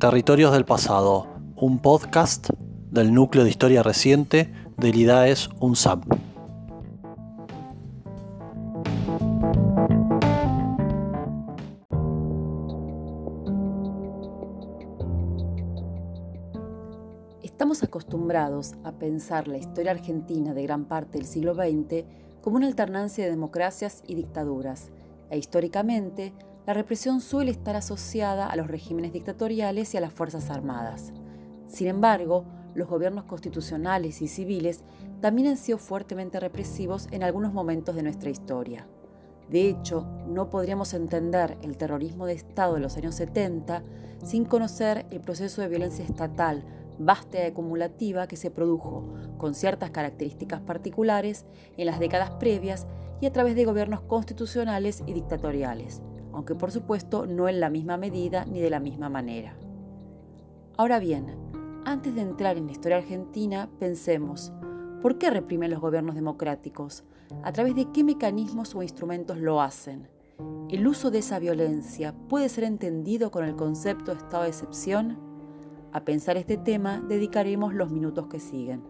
Territorios del Pasado, un podcast del Núcleo de Historia Reciente del IDAES UNSAM. Estamos acostumbrados a pensar la historia argentina de gran parte del siglo XX como una alternancia de democracias y dictaduras, e históricamente la represión suele estar asociada a los regímenes dictatoriales y a las Fuerzas Armadas. Sin embargo, los gobiernos constitucionales y civiles también han sido fuertemente represivos en algunos momentos de nuestra historia. De hecho, no podríamos entender el terrorismo de Estado de los años 70 sin conocer el proceso de violencia estatal vasta y acumulativa que se produjo, con ciertas características particulares, en las décadas previas y a través de gobiernos constitucionales y dictatoriales, aunque por supuesto no en la misma medida ni de la misma manera. Ahora bien, antes de entrar en la historia argentina, pensemos, ¿por qué reprimen los gobiernos democráticos? ¿A través de qué mecanismos o instrumentos lo hacen? ¿El uso de esa violencia puede ser entendido con el concepto de estado de excepción? A pensar este tema dedicaremos los minutos que siguen.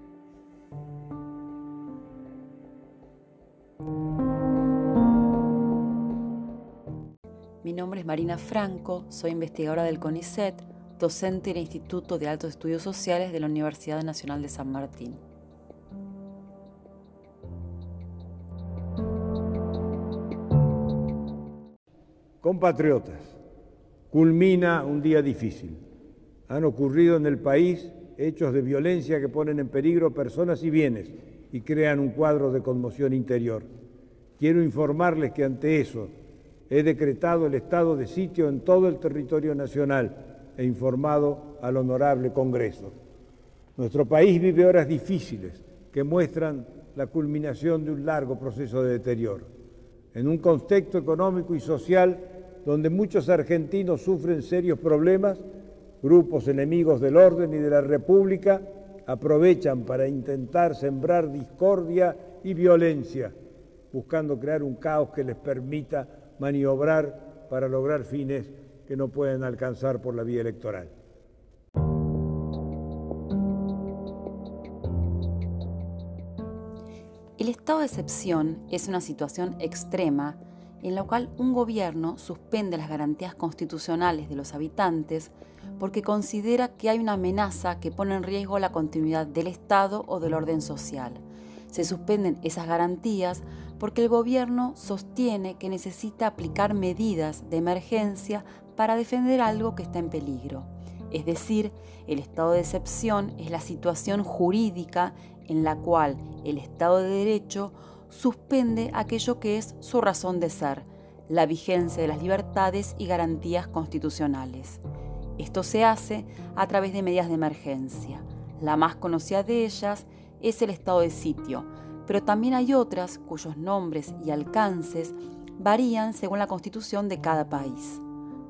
Mi nombre es Marina Franco, soy investigadora del CONICET, docente del Instituto de Altos Estudios Sociales de la Universidad Nacional de San Martín. Compatriotas, culmina un día difícil. Han ocurrido en el país hechos de violencia que ponen en peligro personas y bienes y crean un cuadro de conmoción interior. Quiero informarles que ante eso he decretado el estado de sitio en todo el territorio nacional e informado al honorable Congreso. Nuestro país vive horas difíciles que muestran la culminación de un largo proceso de deterioro. En un contexto económico y social donde muchos argentinos sufren serios problemas, grupos enemigos del orden y de la República aprovechan para intentar sembrar discordia y violencia, buscando crear un caos que les permita maniobrar para lograr fines que no pueden alcanzar por la vía electoral. El estado de excepción es una situación extrema en la cual un gobierno suspende las garantías constitucionales de los habitantes porque considera que hay una amenaza que pone en riesgo la continuidad del Estado o del orden social. Se suspenden esas garantías porque el gobierno sostiene que necesita aplicar medidas de emergencia para defender algo que está en peligro. Es decir, el estado de excepción es la situación jurídica en la cual el Estado de Derecho suspende aquello que es su razón de ser, la vigencia de las libertades y garantías constitucionales. Esto se hace a través de medidas de emergencia. La más conocida de ellas es el estado de sitio, pero también hay otras cuyos nombres y alcances varían según la constitución de cada país.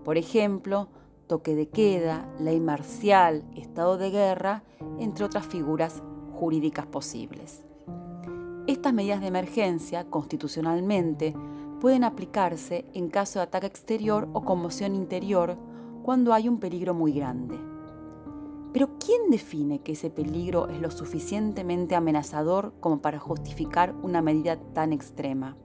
Por ejemplo, toque de queda, ley marcial, estado de guerra, entre otras figuras jurídicas posibles. Estas medidas de emergencia, constitucionalmente, pueden aplicarse en caso de ataque exterior o conmoción interior cuando hay un peligro muy grande. Pero ¿quién define que ese peligro es lo suficientemente amenazador como para justificar una medida tan extrema?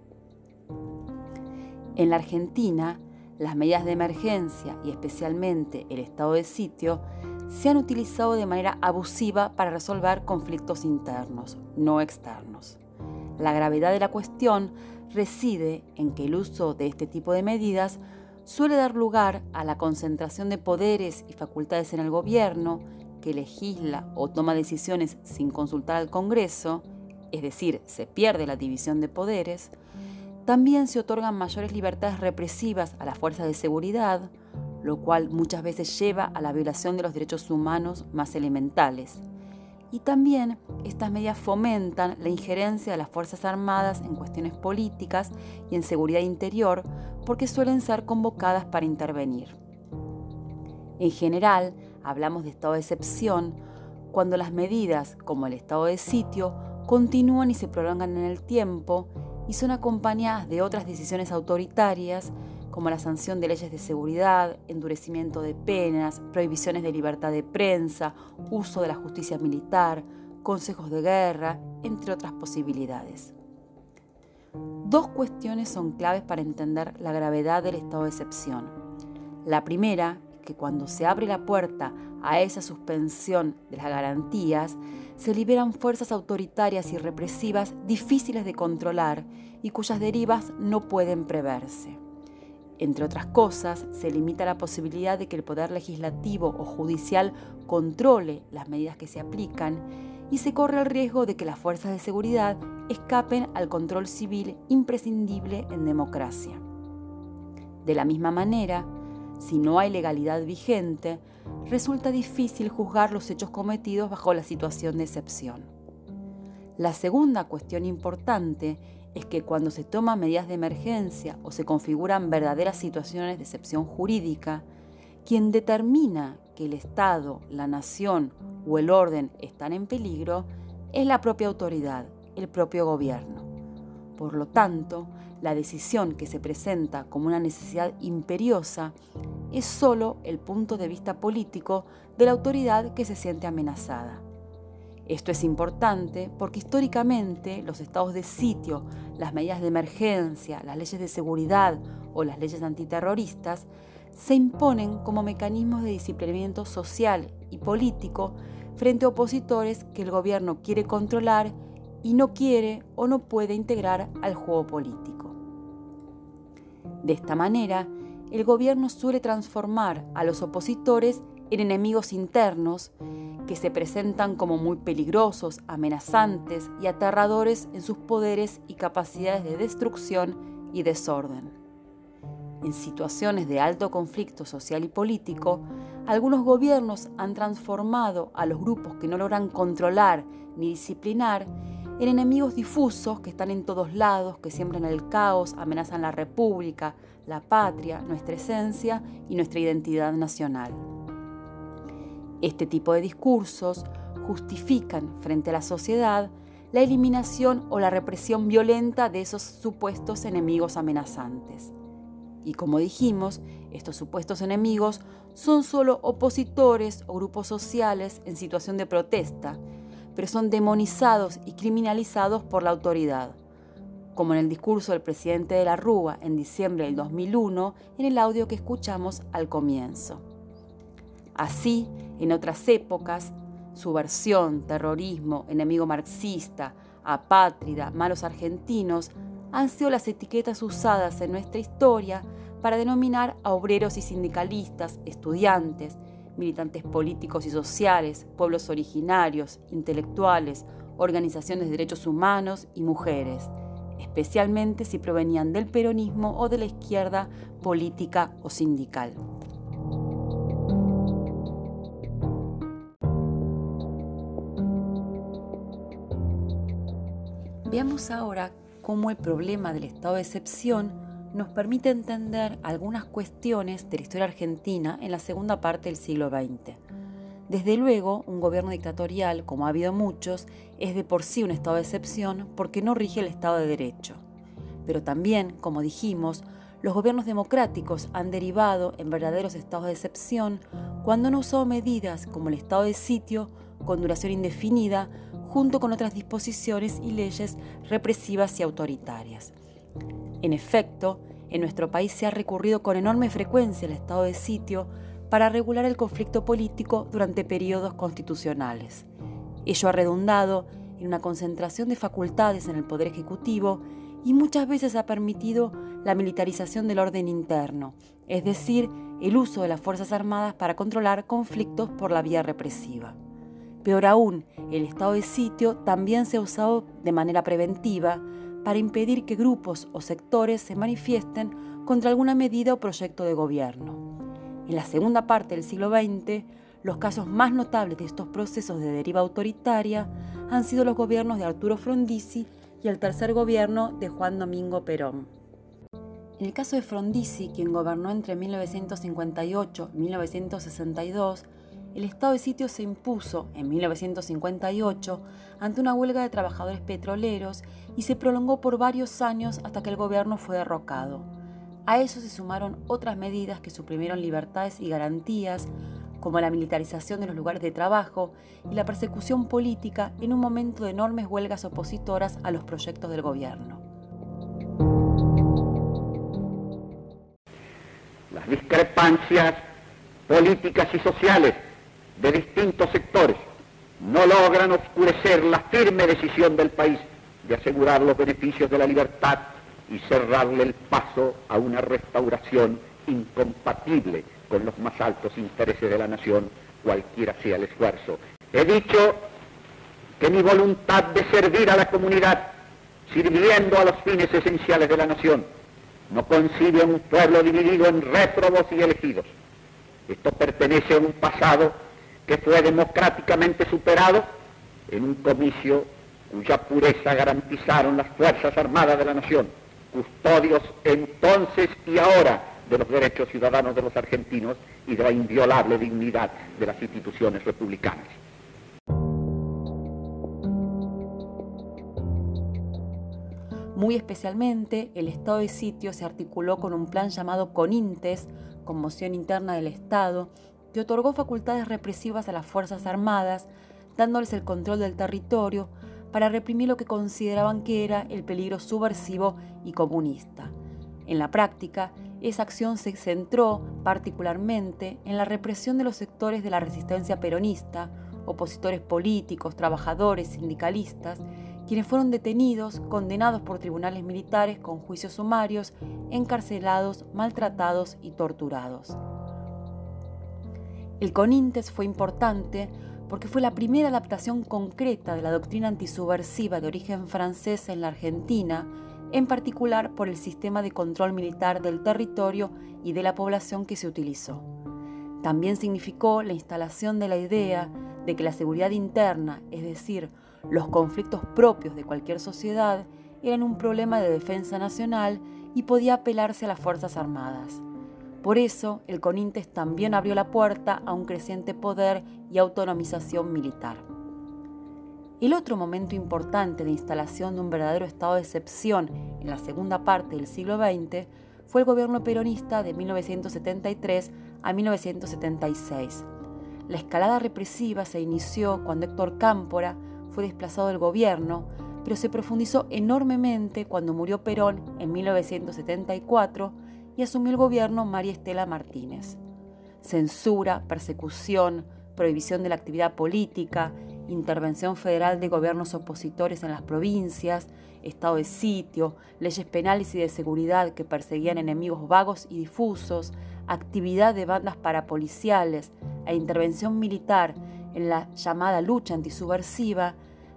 En la Argentina, las medidas de emergencia y especialmente el estado de sitio se han utilizado de manera abusiva para resolver conflictos internos, no externos. La gravedad de la cuestión reside en que el uso de este tipo de medidas suele dar lugar a la concentración de poderes y facultades en el gobierno, que legisla o toma decisiones sin consultar al Congreso, es decir, se pierde la división de poderes, también se otorgan mayores libertades represivas a las fuerzas de seguridad, lo cual muchas veces lleva a la violación de los derechos humanos más elementales. Y también estas medidas fomentan la injerencia de las Fuerzas Armadas en cuestiones políticas y en seguridad interior porque suelen ser convocadas para intervenir. En general, hablamos de estado de excepción cuando las medidas, como el estado de sitio, continúan y se prolongan en el tiempo y son acompañadas de otras decisiones autoritarias como la sanción de leyes de seguridad, endurecimiento de penas, prohibiciones de libertad de prensa, uso de la justicia militar, consejos de guerra, entre otras posibilidades. Dos cuestiones son claves para entender la gravedad del estado de excepción. La primera, que cuando se abre la puerta a esa suspensión de las garantías, se liberan fuerzas autoritarias y represivas difíciles de controlar y cuyas derivas no pueden preverse. Entre otras cosas, se limita la posibilidad de que el poder legislativo o judicial controle las medidas que se aplican y se corre el riesgo de que las fuerzas de seguridad escapen al control civil imprescindible en democracia. De la misma manera, si no hay legalidad vigente, resulta difícil juzgar los hechos cometidos bajo la situación de excepción. La segunda cuestión importante es que cuando se toman medidas de emergencia o se configuran verdaderas situaciones de excepción jurídica, quien determina que el Estado, la nación o el orden están en peligro es la propia autoridad, el propio gobierno. Por lo tanto, la decisión que se presenta como una necesidad imperiosa es sólo el punto de vista político de la autoridad que se siente amenazada. Esto es importante porque históricamente los estados de sitio, las medidas de emergencia, las leyes de seguridad o las leyes antiterroristas se imponen como mecanismos de disciplinamiento social y político frente a opositores que el gobierno quiere controlar y no quiere o no puede integrar al juego político. De esta manera, el gobierno suele transformar a los opositores en enemigos internos que se presentan como muy peligrosos, amenazantes y aterradores en sus poderes y capacidades de destrucción y desorden. En situaciones de alto conflicto social y político, algunos gobiernos han transformado a los grupos que no logran controlar ni disciplinar en enemigos difusos que están en todos lados, que siembran el caos, amenazan la república, la patria, nuestra esencia y nuestra identidad nacional. Este tipo de discursos justifican frente a la sociedad la eliminación o la represión violenta de esos supuestos enemigos amenazantes. Y como dijimos, estos supuestos enemigos son solo opositores o grupos sociales en situación de protesta, pero son demonizados y criminalizados por la autoridad, como en el discurso del presidente de la Rúa en diciembre del 2001 en el audio que escuchamos al comienzo. Así, en otras épocas, subversión, terrorismo, enemigo marxista, apátrida, malos argentinos han sido las etiquetas usadas en nuestra historia para denominar a obreros y sindicalistas, estudiantes, militantes políticos y sociales, pueblos originarios, intelectuales, organizaciones de derechos humanos y mujeres, especialmente si provenían del peronismo o de la izquierda política o sindical. Veamos ahora cómo el problema del estado de excepción nos permite entender algunas cuestiones de la historia argentina en la segunda parte del siglo XX. Desde luego, un gobierno dictatorial, como ha habido muchos, es de por sí un estado de excepción porque no rige el Estado de Derecho. Pero también, como dijimos, los gobiernos democráticos han derivado en verdaderos estados de excepción cuando han usado medidas como el estado de sitio con duración indefinida junto con otras disposiciones y leyes represivas y autoritarias. En efecto, en nuestro país se ha recurrido con enorme frecuencia al estado de sitio para regular el conflicto político durante periodos constitucionales. Ello ha redundado en una concentración de facultades en el Poder Ejecutivo y muchas veces ha permitido la militarización del orden interno, es decir, el uso de las Fuerzas Armadas para controlar conflictos por la vía represiva. Peor aún, el estado de sitio también se ha usado de manera preventiva para impedir que grupos o sectores se manifiesten contra alguna medida o proyecto de gobierno. En la segunda parte del siglo XX, los casos más notables de estos procesos de deriva autoritaria han sido los gobiernos de Arturo Frondizi y el tercer gobierno de Juan Domingo Perón. En el caso de Frondizi, quien gobernó entre 1958 y 1962, el estado de sitio se impuso en 1958 ante una huelga de trabajadores petroleros y se prolongó por varios años hasta que el gobierno fue derrocado. A eso se sumaron otras medidas que suprimieron libertades y garantías, como la militarización de los lugares de trabajo y la persecución política en un momento de enormes huelgas opositoras a los proyectos del gobierno. Las discrepancias políticas y sociales de distintos sectores no logran oscurecer la firme decisión del país de asegurar los beneficios de la libertad y cerrarle el paso a una restauración incompatible con los más altos intereses de la nación, cualquiera sea el esfuerzo. He dicho que mi voluntad de servir a la comunidad, sirviendo a los fines esenciales de la nación, no concibe un pueblo dividido en réprobos y elegidos. Esto pertenece a un pasado que fue democráticamente superado en un comicio cuya pureza garantizaron las Fuerzas Armadas de la Nación custodios entonces y ahora de los derechos ciudadanos de los argentinos y de la inviolable dignidad de las instituciones republicanas. Muy especialmente, el estado de sitio se articuló con un plan llamado CONINTES, Conmoción Interna del Estado, que otorgó facultades represivas a las Fuerzas Armadas, dándoles el control del territorio, para reprimir lo que consideraban que era el peligro subversivo y comunista. En la práctica, esa acción se centró particularmente en la represión de los sectores de la resistencia peronista, opositores políticos, trabajadores, sindicalistas, quienes fueron detenidos, condenados por tribunales militares con juicios sumarios, encarcelados, maltratados y torturados. El CONINTES fue importante porque fue la primera adaptación concreta de la doctrina antisubversiva de origen francés en la Argentina, en particular por el sistema de control militar del territorio y de la población que se utilizó. También significó la instalación de la idea de que la seguridad interna, es decir, los conflictos propios de cualquier sociedad, eran un problema de defensa nacional y podía apelarse a las Fuerzas Armadas. Por eso, el CONINTES también abrió la puerta a un creciente poder y autonomización militar. El otro momento importante de instalación de un verdadero estado de excepción en la segunda parte del siglo XX fue el gobierno peronista de 1973 a 1976. La escalada represiva se inició cuando Héctor Cámpora fue desplazado del gobierno, pero se profundizó enormemente cuando murió Perón en 1974 y asumió el gobierno María Estela Martínez. Censura, persecución, prohibición de la actividad política, intervención federal de gobiernos opositores en las provincias, estado de sitio, leyes penales y de seguridad que perseguían enemigos vagos y difusos, actividad de bandas parapoliciales e intervención militar en la llamada lucha antisubversiva,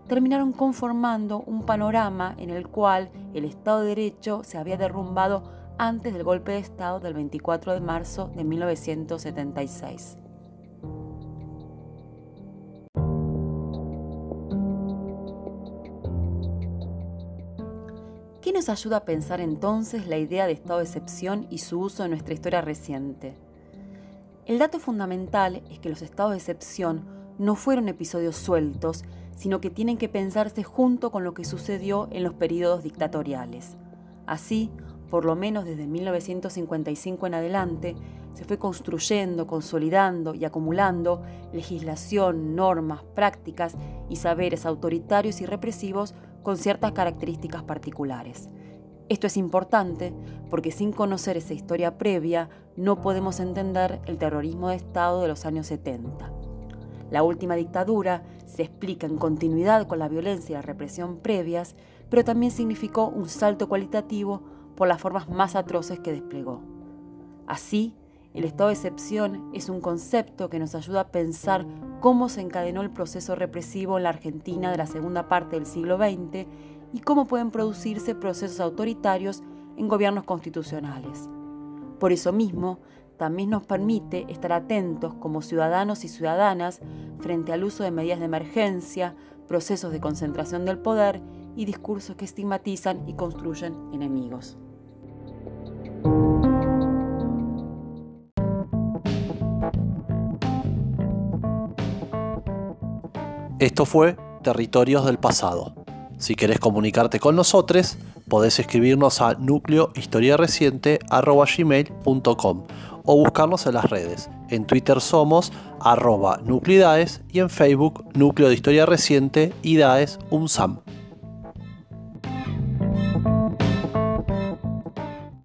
terminaron conformando un panorama en el cual el Estado de Derecho se había derrumbado antes del golpe de Estado del 24 de marzo de 1976. ¿Qué nos ayuda a pensar entonces la idea de estado de excepción y su uso en nuestra historia reciente? El dato fundamental es que los estados de excepción no fueron episodios sueltos, sino que tienen que pensarse junto con lo que sucedió en los periodos dictatoriales. Así, por lo menos desde 1955 en adelante, se fue construyendo, consolidando y acumulando legislación, normas, prácticas y saberes autoritarios y represivos con ciertas características particulares. Esto es importante porque sin conocer esa historia previa no podemos entender el terrorismo de Estado de los años 70. La última dictadura se explica en continuidad con la violencia y la represión previas, pero también significó un salto cualitativo por las formas más atroces que desplegó. Así, el estado de excepción es un concepto que nos ayuda a pensar cómo se encadenó el proceso represivo en la Argentina de la segunda parte del siglo XX y cómo pueden producirse procesos autoritarios en gobiernos constitucionales. Por eso mismo, también nos permite estar atentos como ciudadanos y ciudadanas frente al uso de medidas de emergencia, procesos de concentración del poder y discursos que estigmatizan y construyen enemigos. Esto fue Territorios del Pasado. Si querés comunicarte con nosotros, Podés escribirnos a núcleohistoriareciente.com o buscarnos en las redes. En Twitter somos arroba y en Facebook Núcleo de Historia Reciente y DAES UNSAM.